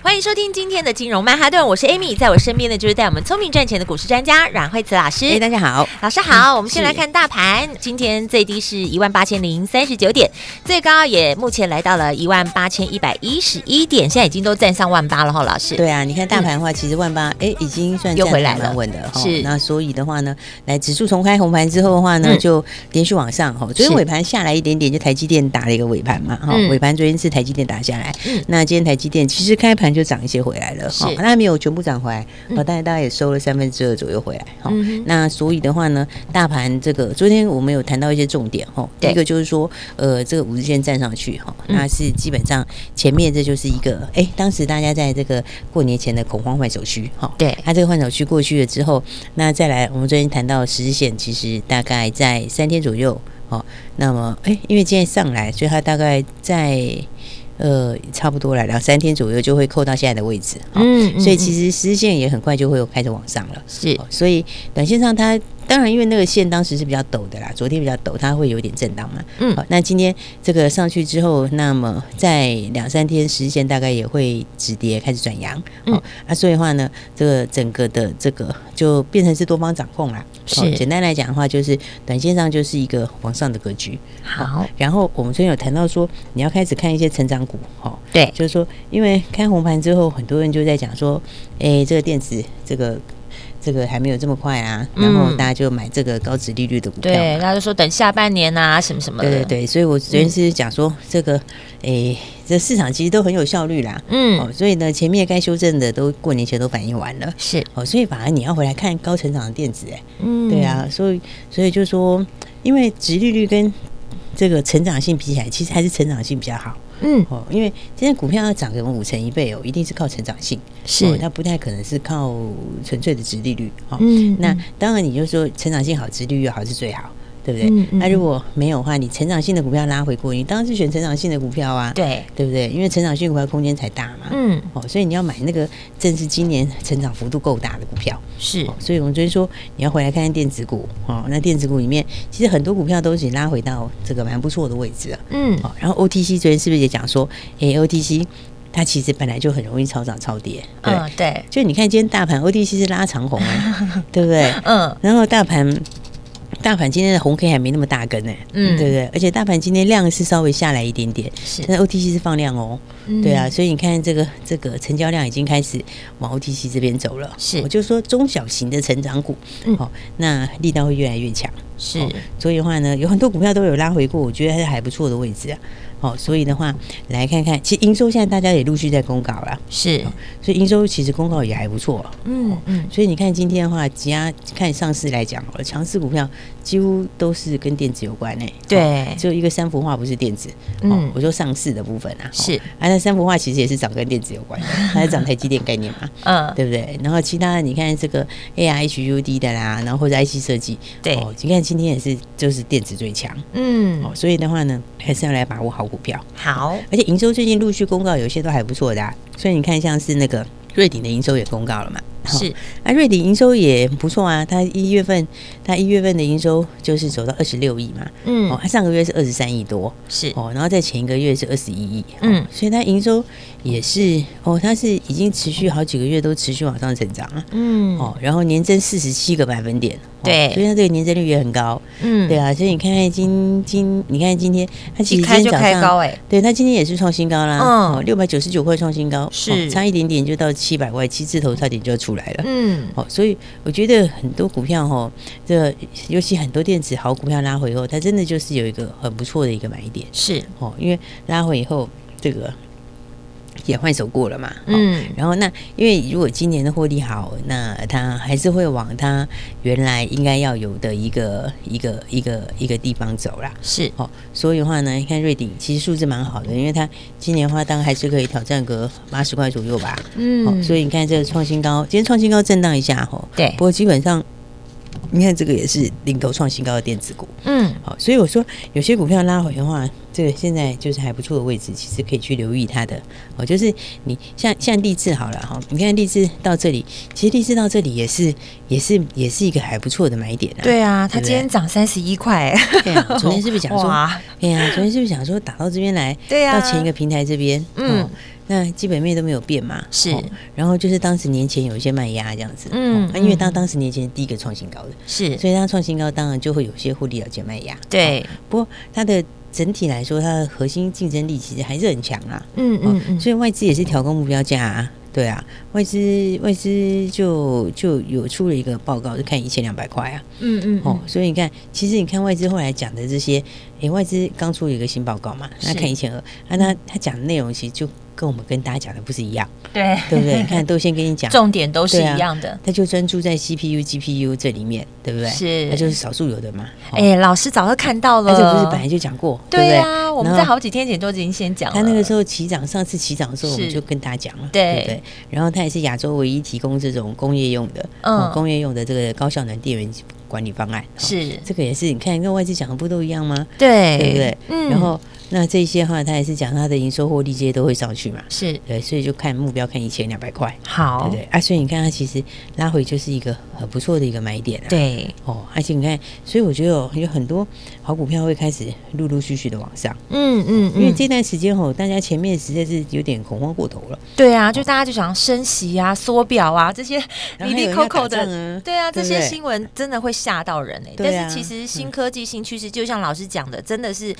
欢迎收听今天的金融曼哈顿，我是 Amy，在我身边的就是带我们聪明赚钱的股市专家阮慧慈老师。哎，大家好，老师好。我们先来看大盘，今天最低是一万八千零三十九点，最高也目前来到了一万八千一百一十一点，现在已经都站上万八了哈，老师。对啊，你看大盘的话，其实万八哎已经算又回来了，蛮稳的。是，那所以的话呢，来指数重开红盘之后的话呢，就连续往上哈。昨天尾盘下来一点点，就台积电打了一个尾盘嘛哈，尾盘昨天是台积电打下来，那今天台积电其实开盘就涨一些回来。是，它还没有全部涨回来，哦，大概大概也收了三分之二左右回来，哈、嗯。那所以的话呢，大盘这个昨天我们有谈到一些重点，哈。第一个就是说，呃，这个五日线站上去，哈，那是基本上前面这就是一个，哎、欸，当时大家在这个过年前的恐慌换手区，哈。对，它这个换手区过去了之后，那再来，我们昨天谈到十日线，其实大概在三天左右，哦，那么，哎、欸，因为今天上来，所以它大概在。呃，差不多了，两三天左右就会扣到现在的位置，嗯，嗯，所以其实实线也很快就会开始往上了，是，所以短线上它。当然，因为那个线当时是比较陡的啦，昨天比较陡，它会有点震荡嘛。嗯，好，那今天这个上去之后，那么在两三天时间大概也会止跌，开始转阳。嗯，那所以的话呢，这个整个的这个就变成是多方掌控啦。是，简单来讲的话，就是短线上就是一个往上的格局。好，然后我们昨天有谈到说，你要开始看一些成长股。哈，对，就是说，因为开红盘之后，很多人就在讲说，哎，这个电子这个。这个还没有这么快啊，然后大家就买这个高值利率的股票，对，大家就说等下半年啊，什么什么的。对对对，所以我昨天是讲说这个，诶，这市场其实都很有效率啦，嗯，哦，所以呢，前面该修正的都过年前都反映完了，是，哦，所以反而你要回来看高成长的电子，哎，嗯，对啊，所以所以就说，因为殖利率跟这个成长性比起来，其实还是成长性比较好。嗯，哦，因为今天股票要涨个五成一倍哦，一定是靠成长性，是、哦、它不太可能是靠纯粹的值利率。哦、嗯，那当然你就说成长性好，值利率好是最好。对不对？嗯嗯、那如果没有的话，你成长性的股票拉回过，你当然是选成长性的股票啊。对，对不对？因为成长性股票空间才大嘛。嗯。哦，所以你要买那个正是今年成长幅度够大的股票。是、哦。所以我们昨天说你要回来看看电子股。哦，那电子股里面其实很多股票都已经拉回到这个蛮不错的位置了。嗯。哦，然后 OTC 昨天是不是也讲说，哎，OTC 它其实本来就很容易超涨超跌。对、嗯、对。就你看今天大盘 OTC 是拉长红啊，对不对？嗯。然后大盘。大盘今天的红 K 还没那么大根呢，嗯，对不对？而且大盘今天量是稍微下来一点点，是，但是 OTC 是放量哦，嗯、对啊，所以你看这个这个成交量已经开始往 OTC 这边走了，是，我就说中小型的成长股，嗯，好，那力道会越来越强，是，所以的话呢，有很多股票都有拉回过，我觉得还是还不错的位置啊。好，所以的话来看看，其实营收现在大家也陆续在公告了，是，所以营收其实公告也还不错，嗯嗯，所以你看今天的话，只要看上市来讲，强势股票几乎都是跟电子有关诶，对，只有一个三幅画不是电子，嗯，我说上市的部分啊，是，啊，那三幅画其实也是涨跟电子有关的，它是涨台积电概念嘛，嗯，对不对？然后其他的你看这个 A I H U D 的啦，然后或者 IC 设计，对，你看今天也是就是电子最强，嗯，哦，所以的话呢，还是要来把握好股票。好，而且营收最近陆续公告，有些都还不错的，啊，所以你看像是那个瑞鼎的营收也公告了嘛。是，啊，瑞鼎营收也不错啊，它一月份，它一月份的营收就是走到二十六亿嘛，嗯，哦，它上个月是二十三亿多，是，哦，然后在前一个月是二十一亿，嗯，所以它营收也是，哦，它是已经持续好几个月都持续往上成长啊，嗯，哦，然后年增四十七个百分点，对，所以它这个年增率也很高，嗯，对啊，所以你看看今今，你看今天它其实今天早上，对，它今天也是创新高啦，嗯，六百九十九块创新高，是，差一点点就到七百块，七字头差点就要出来。来了，嗯，好，所以我觉得很多股票哈，这尤其很多电子好股票拉回以后，它真的就是有一个很不错的一个买点，是。哦，因为拉回以后，这个也换手过了嘛，嗯，然后那因为如果今年的获利好，那它还是会往它原来应该要有的一个一个一个一个地方走啦，是。哦，所以的话呢，你看瑞鼎其实数字蛮好的，因为它今年的话当然还是可以挑战个八十块左右吧，嗯、哦，所以你看这个创新高，今天创新高震荡一下哈，对，不过基本上。你看这个也是领头创新高的电子股，嗯，好，所以我说有些股票拉回的话，这个现在就是还不错的位置，其实可以去留意它的。哦，就是你像像励志好了哈，你看励志到这里，其实励志到这里也是也是也是一个还不错的买点啊。对啊，它今天涨三十一块。对啊，昨天是不是讲说？对啊，昨天是不是讲说打到这边来？对啊，到前一个平台这边，嗯。那基本面都没有变嘛，是、哦，然后就是当时年前有一些卖压这样子，嗯，那、哦、因为当当时年前第一个创新高的，是，所以它创新高，当然就会有些获利了结卖压，对、哦。不过它的整体来说，它的核心竞争力其实还是很强啊，嗯嗯嗯、哦，所以外资也是调高目标价啊，对啊，外资外资就就有出了一个报告，就看一千两百块啊，嗯嗯，哦，所以你看，其实你看外资后来讲的这些，诶，外资刚出了一个新报告嘛，那看一千二，那他他讲的内容其实就。跟我们跟大家讲的不是一样，对对不对？你看都先跟你讲，重点都是一样的。他就专注在 CPU、GPU 这里面，对不对？是，那就是少数有的嘛。哎，老师早就看到了，这不是本来就讲过，对啊，我们在好几天前都已经先讲了。他那个时候起涨，上次起涨的时候，我们就跟大家讲了，对不对？然后他也是亚洲唯一提供这种工业用的，嗯，工业用的这个高效能电源管理方案。是，这个也是，你看跟外资讲的不都一样吗？对，对不对？嗯，然后。那这些话，他也是讲他的营收获利这些都会上去嘛？是对，所以就看目标看一千两百块，好，对不对？啊，所以你看他其实拉回就是一个很不错的一个买点啊。对，哦，而且你看，所以我觉得有很多好股票会开始陆陆续续的往上。嗯嗯，因为这段时间哦，大家前面实在是有点恐慌过头了。对啊，就大家就想升息啊、缩表啊这些哩哩扣扣的，对啊，这些新闻真的会吓到人哎。但是其实新科技、新趋势，就像老师讲的，真的是。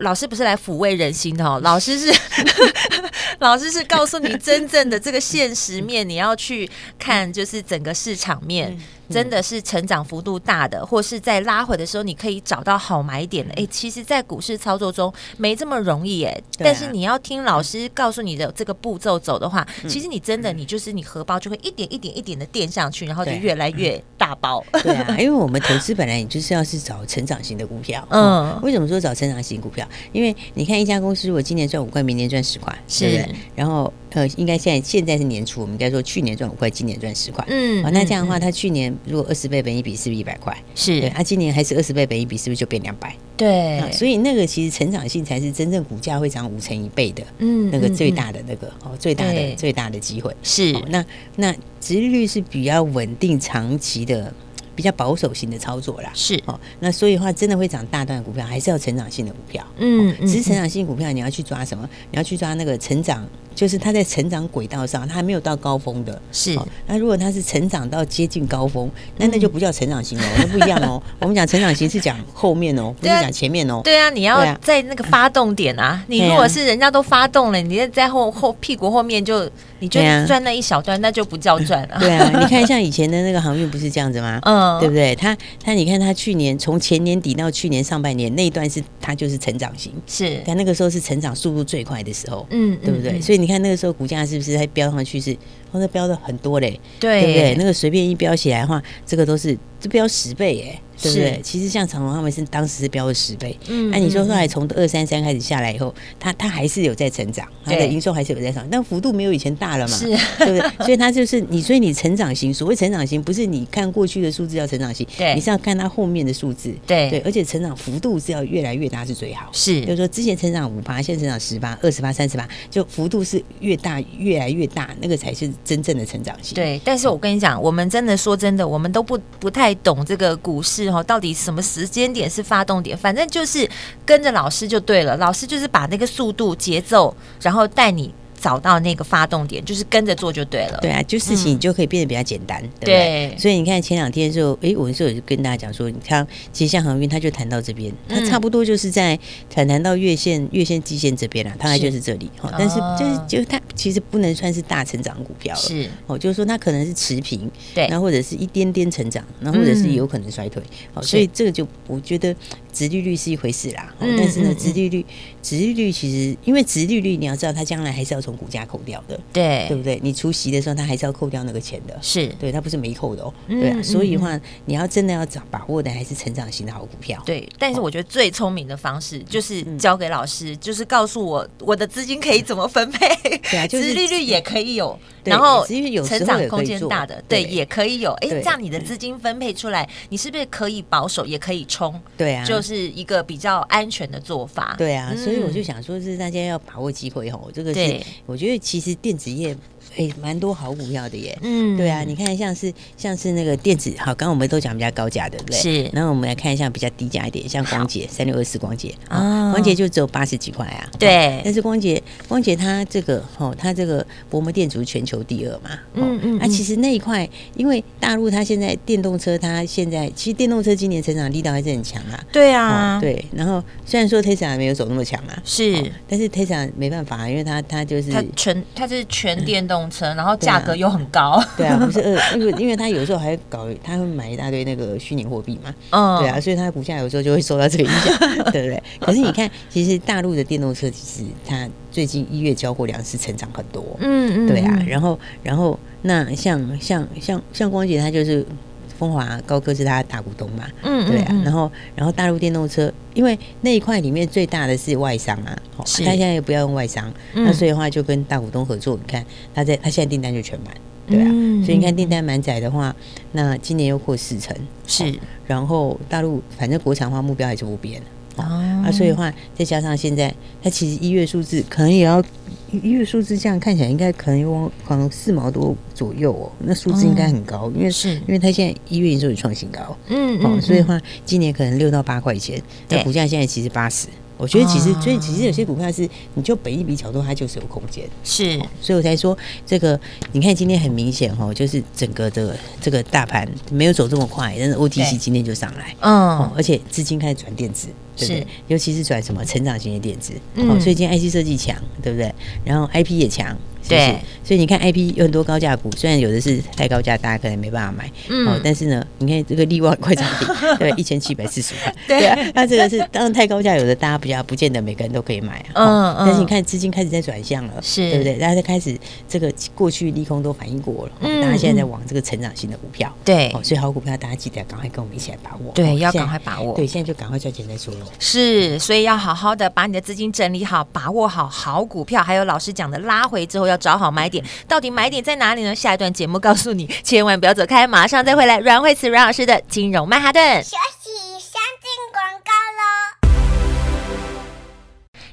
老师不是来抚慰人心的哦，老师是 老师是告诉你真正的这个现实面，你要去看就是整个市场面。真的是成长幅度大的，或是在拉回的时候，你可以找到好买点的。哎、欸，其实，在股市操作中没这么容易哎。啊、但是你要听老师告诉你的这个步骤走的话，嗯、其实你真的你就是你荷包就会一点一点一点的垫上去，然后就越来越大包。对啊，因为我们投资本来你就是要是找成长型的股票。嗯，为什么说找成长型股票？因为你看一家公司，如果今年赚五块，明年赚十块，是不是？然后。呃，应该现在现在是年初，我们应该说去年赚五块，今年赚十块。嗯，哦，那这样的话，他去年如果二十倍本一比，是不是一百块？是，对，他今年还是二十倍本一比，是不是就变两百？对，所以那个其实成长性才是真正股价会涨五成一倍的，嗯，那个最大的那个哦，最大的最大的机会是。那那殖利率是比较稳定长期的。比较保守型的操作啦，是哦，那所以的话，真的会涨大段的股票，还是要成长性的股票，嗯，只是成长性股票，你要去抓什么？你要去抓那个成长，就是它在成长轨道上，它还没有到高峰的，是。那如果它是成长到接近高峰，那那就不叫成长型哦，那不一样哦。我们讲成长型是讲后面哦，不是讲前面哦。对啊，你要在那个发动点啊，你如果是人家都发动了，你在后后屁股后面就。你就赚那一小段，那就不叫赚了。对啊，你看像以前的那个航运不是这样子吗？嗯，对不对？他他，你看他去年从前年底到去年上半年那一段是，他就是成长型，是。但那个时候是成长速度最快的时候，嗯，对不对？所以你看那个时候股价是不是还飙上去是，哦，那标的很多嘞，对，对不对？那个随便一标起来的话，这个都是这标十倍耶。对不对？其实像长隆他们是当时是标了十倍，嗯，那你说后来从二三三开始下来以后，它它还是有在成长，它的营收还是有在涨，但幅度没有以前大了嘛，是，对不对？所以它就是你，所以你成长型，所谓成长型，不是你看过去的数字叫成长型，对，你是要看它后面的数字，对对，而且成长幅度是要越来越大是最好，是，就是说之前成长五八，现在成长十八、二十八、三十八，就幅度是越大越来越大，那个才是真正的成长性。对，但是我跟你讲，我们真的说真的，我们都不不太懂这个股市哈。到底什么时间点是发动点？反正就是跟着老师就对了。老师就是把那个速度、节奏，然后带你。找到那个发动点，就是跟着做就对了。对啊，就事情就可以变得比较简单，对不对？所以你看前两天的时候，哎，我那时候就跟大家讲说，你看，其实像航运，它就谈到这边，它差不多就是在谈谈到月线、月线、季线这边了，大概就是这里哈。但是就是就它其实不能算是大成长股票了，是哦，就是说它可能是持平，对，那或者是一点点成长，那或者是有可能衰退。好，所以这个就我觉得。殖利率是一回事啦，但是呢，殖利率，殖利率其实因为殖利率，你要知道它将来还是要从从股价扣掉的，对对不对？你除息的时候，它还是要扣掉那个钱的，是对，它不是没扣的哦，对啊。所以的话，你要真的要找把握的，还是成长型的好股票。对，但是我觉得最聪明的方式就是交给老师，就是告诉我我的资金可以怎么分配，对啊，就是利率也可以有，然后成长空间大的，对，也可以有。哎，这样你的资金分配出来，你是不是可以保守，也可以冲？对啊，就是一个比较安全的做法。对啊，所以我就想说，是大家要把握机会吼，这个是我觉得其实电子业。哎，蛮多好股票的耶。嗯，对啊，你看像是像是那个电子，好，刚刚我们都讲比较高价，对不对？是。然后我们来看一下比较低价一点，像光捷三六二四光捷啊，光捷就只有八十几块啊。对。但是光捷光捷它这个哦，它这个薄膜电阻全球第二嘛。嗯嗯。啊，其实那一块，因为大陆它现在电动车，它现在其实电动车今年成长力道还是很强啊。对啊。对。然后虽然说 Tesla 没有走那么强啊，是，但是 Tesla 没办法，因为它它就是它全它是全电动。车，然后价格又很高，对啊，不是二，因为因为他有时候还搞，他会买一大堆那个虚拟货币嘛，嗯，对啊，所以他的股价有时候就会受到这个影响，对不对？可是你看，其实大陆的电动车其实它最近一月交货量是成长很多，嗯嗯，对啊，然后然后那像像像像光姐她就是。风华高科是他的大股东嘛？嗯，对啊。然后，然后大陆电动车，因为那一块里面最大的是外商啊，他现在也不要用外商，那所以的话就跟大股东合作。你看，他在他现在订单就全满，对啊。所以你看订单满载的话，那今年又扩四成，是。然后大陆反正国产化目标还是不变。啊，啊，所以的话，再加上现在，它其实一月数字可能也要一月数字这样看起来，应该可能有可能四毛多左右哦，那数字应该很高，因为是因为它现在一月营收也创新高，嗯，好，所以的话，今年可能六到八块钱，那股价现在其实八十。我觉得其实，所以其实有些股票是，你就本一比角度，它就是有空间。是，所以我才说这个，你看今天很明显哈，就是整个的这个大盘没有走这么快，但是 OTC 今天就上来，嗯，而且资金开始转电子，对不对？尤其是转什么成长型的电子，哦，所以今天 IC 设计强，对不对？然后 IP 也强。对，所以你看 IP 有很多高价股，虽然有的是太高价，大家可能没办法买，嗯，但是呢，你看这个利旺快涨停，对，一千七百四十块，对。啊，那这个是当然太高价，有的大家比较不见得每个人都可以买啊，嗯嗯，但是你看资金开始在转向了，是，对不对？大家在开始这个过去利空都反应过了，嗯，大家现在在往这个成长型的股票，对，哦所以好股票大家记得赶快跟我们一起来把握，对，要赶快把握，对，现在就赶快赚钱再说喽，是，所以要好好的把你的资金整理好，把握好好股票，还有老师讲的拉回之后要找好买点。到底买点在哪里呢？下一段节目告诉你，千万不要走开，马上再回来。阮慧慈阮老师的金融曼哈顿。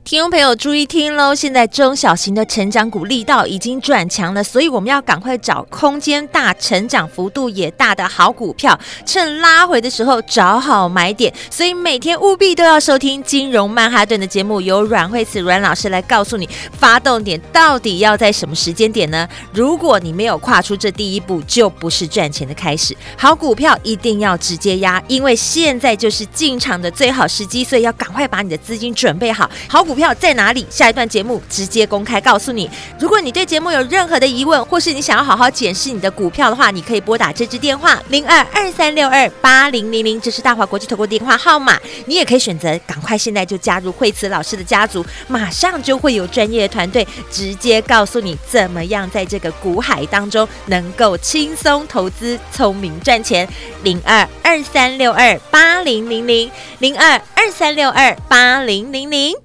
听众朋友注意听喽！现在中小型的成长股力道已经转强了，所以我们要赶快找空间大、成长幅度也大的好股票，趁拉回的时候找好买点。所以每天务必都要收听《金融曼哈顿》的节目，由阮慧慈阮老师来告诉你发动点到底要在什么时间点呢？如果你没有跨出这第一步，就不是赚钱的开始。好股票一定要直接压，因为现在就是进场的最好时机，所以要赶快把你的资金准备好。好股。股票在哪里？下一段节目直接公开告诉你。如果你对节目有任何的疑问，或是你想要好好检视你的股票的话，你可以拨打这支电话零二二三六二八零零零，这是大华国际投顾电话号码。你也可以选择赶快现在就加入惠慈老师的家族，马上就会有专业的团队直接告诉你怎么样在这个股海当中能够轻松投资、聪明赚钱。零二二三六二八零零零零二二三六二八零零零。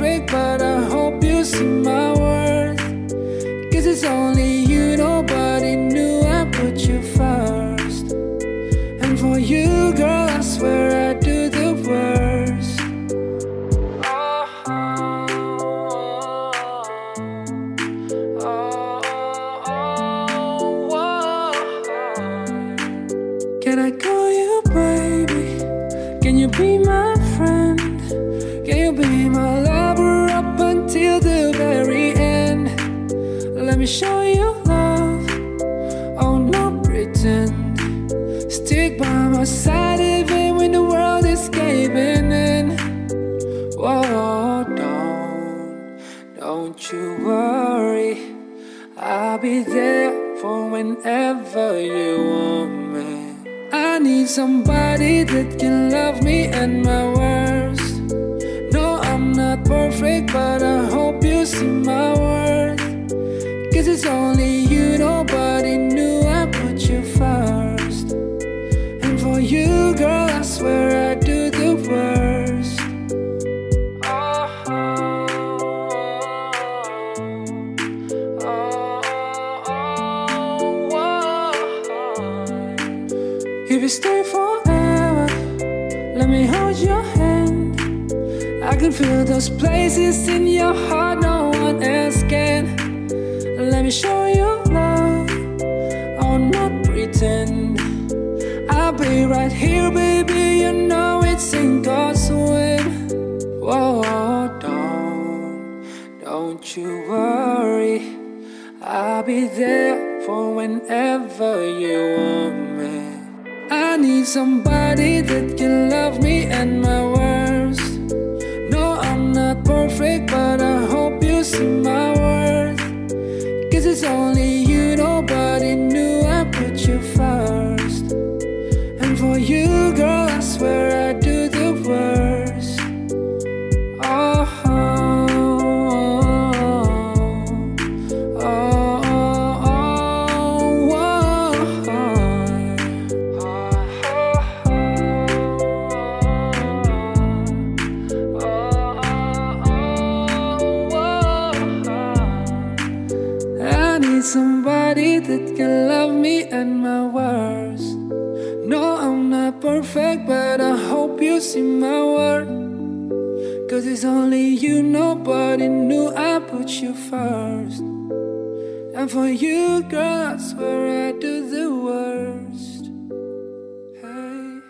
but I hope you see my worth. Cause it's only you, nobody knows. I'll be there for whenever you want me. I need somebody that can love me and my worst. No, I'm not perfect, but I hope you see my worth. Cause it's only you, nobody knew I put you first. And for you, girl, I swear can feel those places in your heart no one else can. Let me show you love. I'll not pretend. I'll be right here, baby. You know it's in God's will. Whoa, don't, don't you worry. I'll be there for whenever you want me. I need somebody that can love me and my perfect, but I hope you see my worth. Cause it's only you, nobody knew I put you first. And for you, girl, I swear I do the worst. Hey.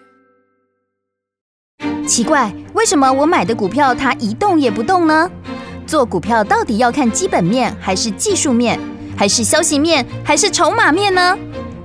奇怪，为什么我买的股票它一动也不动呢？做股票到底要看基本面，还是技术面，还是消息面，还是筹码面呢？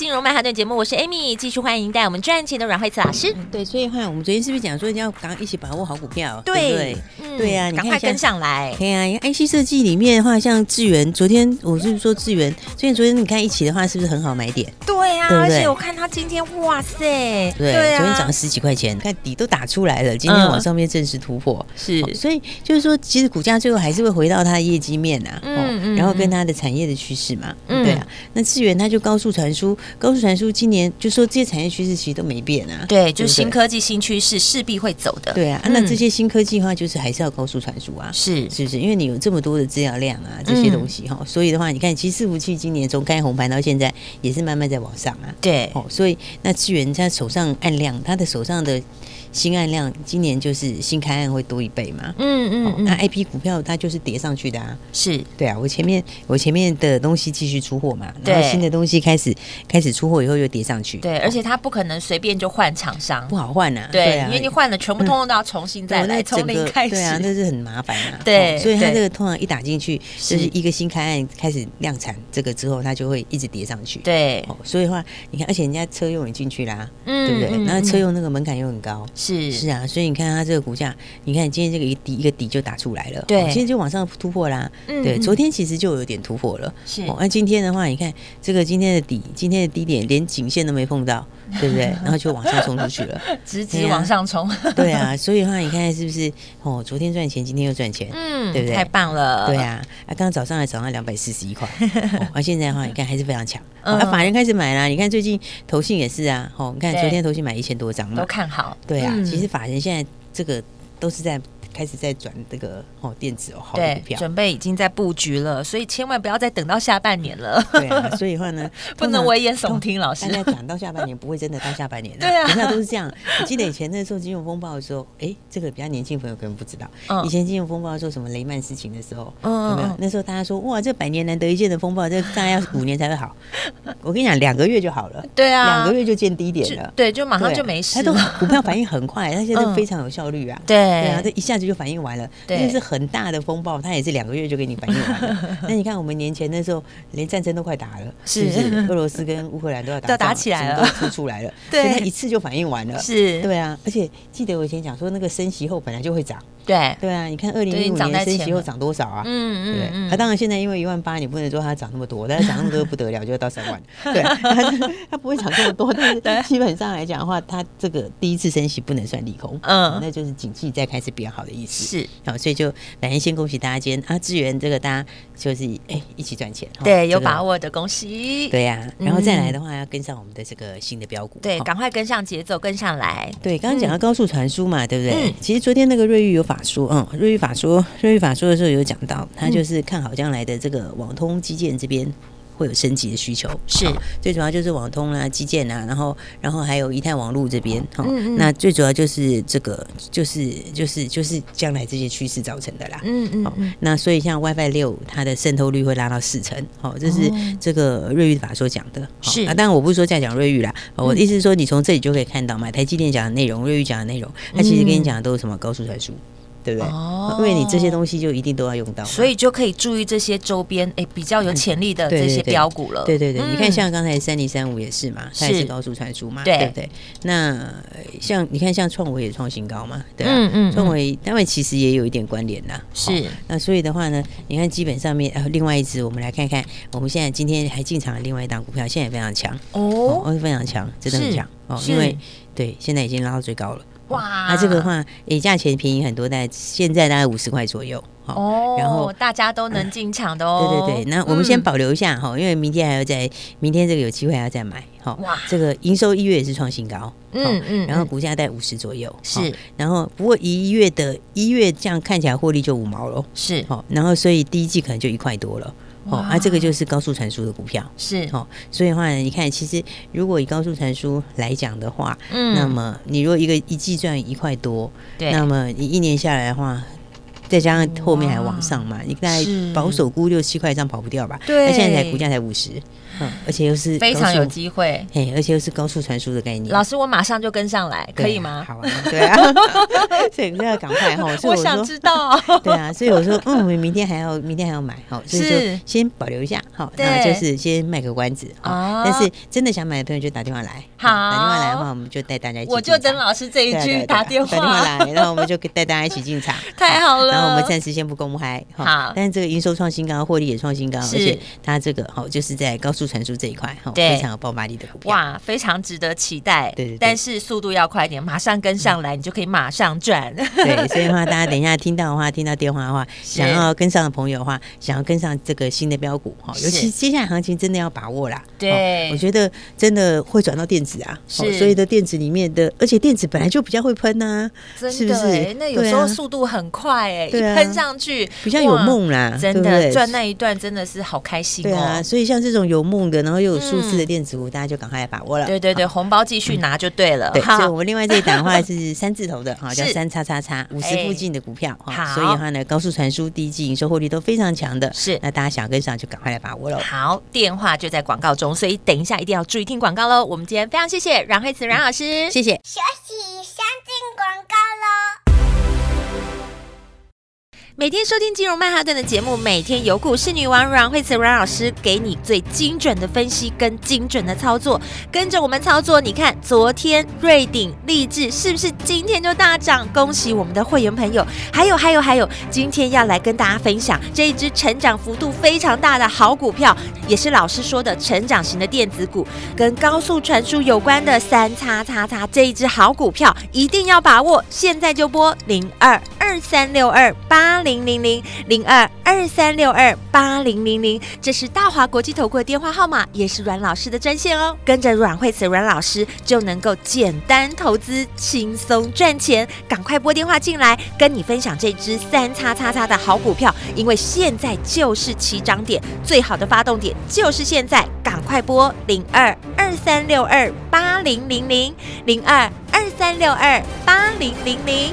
金融曼哈顿节目，我是 Amy，继续欢迎带我们赚钱的阮慧慈老师。对，所以话我们昨天是不是讲说要赶快一起把握好股票？对对，嗯、对呀、啊，赶快跟上来。对呀、啊、IC 设计里面的话，像智源，昨天我是说智源，所以昨天你看一起的话，是不是很好买点？对呀、啊，而且我看他今天，哇塞，对，昨天涨了十几块钱，看底都打出来了，今天往上面正式突破，是、嗯，所以就是说，其实股价最后还是会回到它的业绩面啊，嗯嗯，然后跟它的产业的趋势嘛，嗯，对啊，那智源它就高速传输，高速传输今年就说这些产业趋势其实都没变啊，对，就是新科技、新趋势势必会走的，对啊，那这些新科技的话，就是还是要高速传输啊，是，是不是？因为你有这么多的资料量啊，这些东西哈，所以的话，你看，其实伺服器今年从开红盘到现在，也是慢慢在往上啊，对，哦，所以那资源在手上按量，他的手上的。新案量今年就是新开案会多一倍嘛？嗯嗯，嗯，那 IP 股票它就是叠上去的啊，是。对啊。我前面我前面的东西继续出货嘛，然后新的东西开始开始出货以后又叠上去，对，而且它不可能随便就换厂商，不好换呐，对啊，因为你换了全部通通都要重新再来，从零开始，对啊，那是很麻烦啊。对，所以它这个通常一打进去就是一个新开案开始量产，这个之后它就会一直叠上去。对，所以的话你看，而且人家车用也进去啦，嗯，对不对？那车用那个门槛又很高，是是啊，所以。你看它这个股价，你看今天这个一底一个底就打出来了，对，今天就往上突破啦。嗯、对，昨天其实就有点突破了，是。那、哦、今天的话，你看这个今天的底，今天的低点连颈线都没碰到，对不对？然后就往上冲出去了，直直往上冲。对啊，所以的话，你看是不是？哦，昨天赚钱，今天又赚钱，嗯，对不对？太棒了。对啊，啊，刚刚早上还涨到两百四十一块，而、哦、现在的话，你看还是非常强。嗯、啊，法人开始买啦，你看最近投信也是啊，哦，你看昨天投信买一千多张嘛，都看好。对啊，嗯、其实法人现在。这个都是在。开始在转这个哦电子哦好的股票，准备已经在布局了，所以千万不要再等到下半年了。对啊，所以的话呢，不能危言耸听，老师。现在转到下半年不会真的到下半年了。对啊，股票都是这样。我记得以前那时候金融风暴的时候，哎，这个比较年轻朋友可能不知道。以前金融风暴做什么雷曼事情的时候，有没有？那时候大家说哇，这百年难得一见的风暴，这大概要五年才会好。我跟你讲，两个月就好了。对啊，两个月就见低点了。对，就马上就没事。它都股票反应很快，它现在非常有效率啊。对，对啊，这一下子就反应完了。那是很大的风暴，它也是两个月就给你反应完了。那你看，我们年前那时候连战争都快打了，是不是？俄罗斯跟乌克兰都要打，都打起来了，都出出来了。对，所以它一次就反应完了。是，对啊。而且记得我以前讲说，那个升息后本来就会涨。对，对啊。你看二零一五年升息后涨多少啊？嗯嗯。对，它当然现在因为一万八，你不能说它涨那么多，但是涨那么多不得了，就要到三万。对，它不会涨这么多，但是基本上来讲的话，它这个第一次升息不能算利空，嗯，那就是景气在开始变好的意思。是，好，所以就反正。先恭喜大家，今天啊，智原这个大家就是哎、欸、一起赚钱，对，有把握的恭喜，对呀、啊，然后再来的话要跟上我们的这个新的标股，对，赶快跟上节奏，跟上来。对，刚刚讲到高速传输嘛，对不对？嗯、其实昨天那个瑞玉有法说，嗯，瑞玉法说，瑞玉法说的时候有讲到，他就是看好将来的这个网通基建这边。会有升级的需求，是。最主要就是网通啊、基建啊，然后然后还有以太网络这边哈，嗯嗯。那最主要就是这个就是就是就是将来这些趋势造成的啦，嗯嗯，嗯，那所以像 WiFi 六它的渗透率会拉到四成，好，这是这个瑞昱法所讲的，是。啊，当然我不是说在讲瑞昱啦，我的意思是说你从这里就可以看到嘛，台积电讲的内容，瑞昱讲的内容，它其实跟你讲的都是什么高速传输。对不对？哦，因为你这些东西就一定都要用到，所以就可以注意这些周边哎比较有潜力的这些标股了。对对对，你看像刚才三零三五也是嘛，它也是高速传输嘛，对。不对？那像你看像创维也创新高嘛，对啊，嗯嗯，创维他们其实也有一点关联呐。是，那所以的话呢，你看基本上面呃，另外一只我们来看看，我们现在今天还进场的另外一档股票，现在也非常强。哦，哦，非常强，真的很强。哦，因为对，现在已经拉到最高了。哇，那这个的话，诶，价钱便宜很多，在现在大概五十块左右，哦，然后大家都能进场的哦。对对对，那我们先保留一下哈，因为明天还要再，明天这个有机会还要再买，哈。哇，这个营收一月也是创新高，嗯嗯，然后股价在五十左右，是，然后不过一月的一月这样看起来获利就五毛了，是，好，然后所以第一季可能就一块多了。哦，啊，这个就是高速传输的股票，是。哦，所以的话呢，你看，其实如果以高速传输来讲的话，嗯，那么你如果一个一季赚一块多，对，那么你一年下来的话，再加上后面还往上嘛，你大概保守估六七块这样跑不掉吧？对，那现在才股价才五十。嗯，而且又是非常有机会，嘿，而且又是高速传输的概念。老师，我马上就跟上来，可以吗？好啊，对啊，所以要赶快哈。我想知道，对啊，所以我说，嗯，我们明天还要，明天还要买，好，所以就先保留一下，好，那就是先卖个关子啊。但是真的想买的朋友就打电话来，好，打电话来的话，我们就带大家一起。我就等老师这一句打电话，打电话来，然后我们就带大家一起进场，太好了。然后我们暂时先不公开，好，但是这个营收创新高，获利也创新高，而且它这个好就是在高速传输这一块，哈。非常有爆发力的股票哇，非常值得期待。对对，但是速度要快一点，马上跟上来，你就可以马上赚。对，所以的话，大家等一下听到的话，听到电话的话，想要跟上的朋友的话，想要跟上这个新的标股哈，尤其接下来行情真的要把握啦。对，我觉得真的会转到电子啊，是，所以的电子里面的，而且电子本来就比较会喷呐，是不是？那有时候速度很快哎，一喷上去比较有梦啦，真的赚那一段真的是好开心哦。对啊，所以像这种有梦的，然后又有数字。的电子股，大家就赶快来把握了。对对对，红包继续拿就对了。对，所以我们另外这一档的话是三字头的，哈，叫三叉叉叉五十附近的股票。好，所以的话呢，高速传输第一季营收获利都非常强的。是，那大家想跟上就赶快来把握了。好，电话就在广告中，所以等一下一定要注意听广告喽。我们今天非常谢谢阮慧慈阮老师，谢谢。休息，先进广告喽。每天收听金融曼哈顿的节目，每天有股市女王阮慧慈阮老师给你最精准的分析跟精准的操作，跟着我们操作。你看，昨天瑞鼎、立志是不是今天就大涨？恭喜我们的会员朋友！还有还有 还有，今天要来跟大家分享这一只成长幅度非常大的好股票，也是老师说的成长型的电子股，跟高速传输有关的三叉叉叉这一只好股票，一定要把握！现在就拨零二二三六二八零。零零零二二三六二八零零零，这是大华国际投顾的电话号码，也是阮老师的专线哦。跟着阮慧慈阮老师，就能够简单投资，轻松赚钱。赶快拨电话进来，跟你分享这支三叉叉叉的好股票，因为现在就是起涨点，最好的发动点就是现在。赶快拨零二二三六二八零零零零二二三六二八零零零。